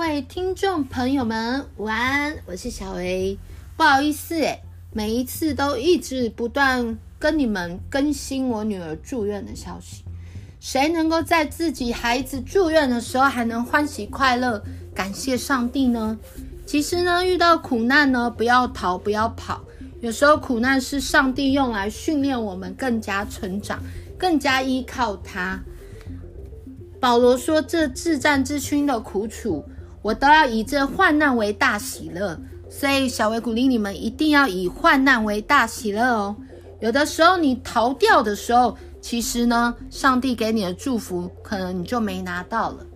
各位听众朋友们，晚安，我是小维。不好意思，诶，每一次都一直不断跟你们更新我女儿住院的消息。谁能够在自己孩子住院的时候还能欢喜快乐，感谢上帝呢？其实呢，遇到苦难呢，不要逃，不要跑。有时候苦难是上帝用来训练我们更加成长，更加依靠他。保罗说：“这至暂至轻的苦楚，我都要以这患难为大喜乐。”所以，小薇鼓励你们一定要以患难为大喜乐哦。有的时候你逃掉的时候，其实呢，上帝给你的祝福可能你就没拿到了。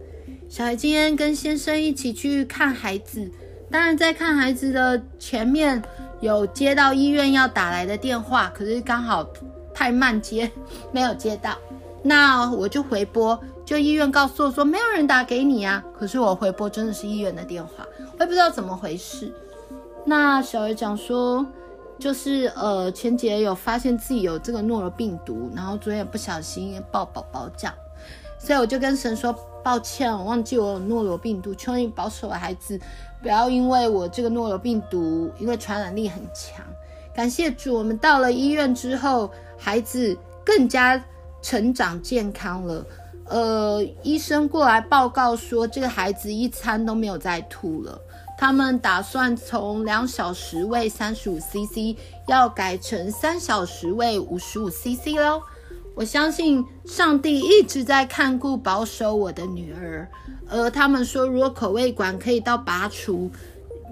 小薇今天跟先生一起去看孩子，当然在看孩子的前面有接到医院要打来的电话，可是刚好太慢接，没有接到。那我就回拨。就医院告诉我说没有人打给你啊，可是我回拨真的是医院的电话，我也不知道怎么回事。那小儿讲说，就是呃前几天有发现自己有这个诺罗病毒，然后昨天也不小心抱宝宝这样，所以我就跟神说抱歉，我忘记我有诺罗病毒，求你保守孩子，不要因为我这个诺罗病毒，因为传染力很强。感谢主，我们到了医院之后，孩子更加成长健康了。呃，医生过来报告说，这个孩子一餐都没有再吐了。他们打算从两小时喂三十五 CC，要改成三小时喂五十五 CC 喽。我相信上帝一直在看顾保守我的女儿。而他们说，如果口味管可以到拔除，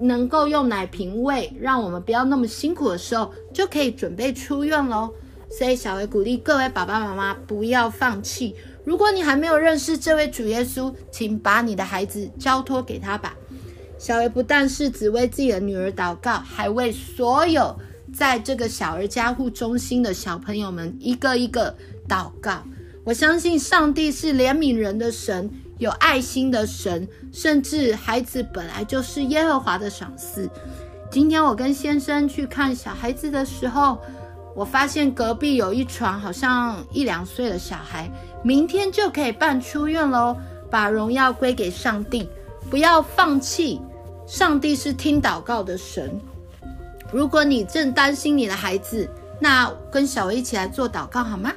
能够用奶瓶喂，让我们不要那么辛苦的时候，就可以准备出院喽。所以，小薇鼓励各位爸爸妈妈不要放弃。如果你还没有认识这位主耶稣，请把你的孩子交托给他吧。小薇不但是只为自己的女儿祷告，还为所有在这个小儿加护中心的小朋友们一个一个祷告。我相信上帝是怜悯人的神，有爱心的神，甚至孩子本来就是耶和华的赏赐。今天我跟先生去看小孩子的时候，我发现隔壁有一床好像一两岁的小孩。明天就可以办出院喽！把荣耀归给上帝，不要放弃。上帝是听祷告的神。如果你正担心你的孩子，那跟小薇一起来做祷告好吗？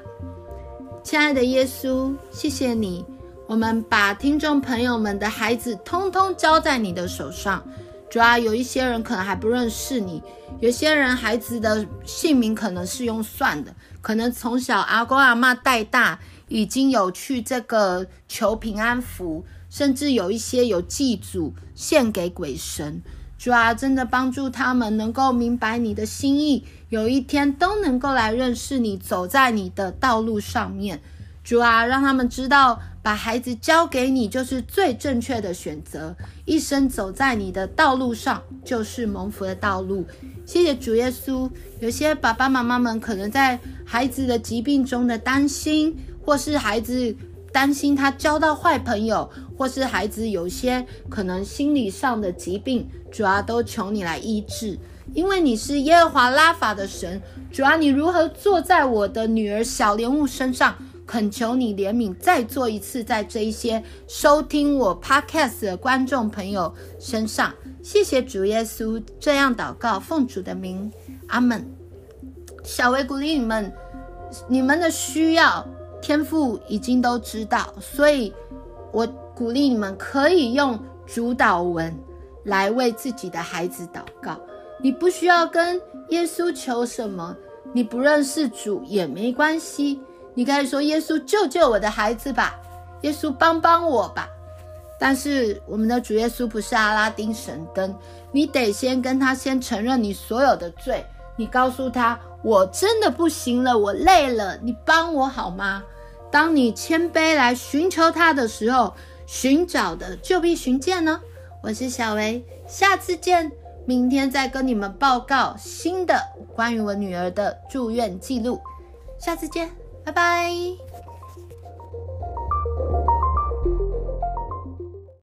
亲爱的耶稣，谢谢你，我们把听众朋友们的孩子通通交在你的手上。主要有一些人可能还不认识你，有些人孩子的姓名可能是用算的，可能从小阿公阿嬷带大。已经有去这个求平安符，甚至有一些有祭祖献给鬼神。主啊，真的帮助他们能够明白你的心意，有一天都能够来认识你，走在你的道路上面。主啊，让他们知道把孩子交给你就是最正确的选择，一生走在你的道路上就是蒙福的道路。谢谢主耶稣。有些爸爸妈妈们可能在孩子的疾病中的担心。或是孩子担心他交到坏朋友，或是孩子有些可能心理上的疾病，主啊，都求你来医治，因为你是耶和华拉法的神。主啊，你如何坐在我的女儿小莲雾身上，恳求你怜悯，再做一次在这一些收听我 podcast 的观众朋友身上。谢谢主耶稣，这样祷告，奉主的名，阿门。小薇鼓励你们，你们的需要。天父已经都知道，所以我鼓励你们可以用主祷文来为自己的孩子祷告。你不需要跟耶稣求什么，你不认识主也没关系。你可以说：“耶稣救救我的孩子吧，耶稣帮帮我吧。”但是我们的主耶稣不是阿拉丁神灯，你得先跟他先承认你所有的罪。你告诉他，我真的不行了，我累了，你帮我好吗？当你谦卑来寻求他的时候，寻找的就必寻见呢。我是小维，下次见，明天再跟你们报告新的关于我女儿的住院记录。下次见，拜拜。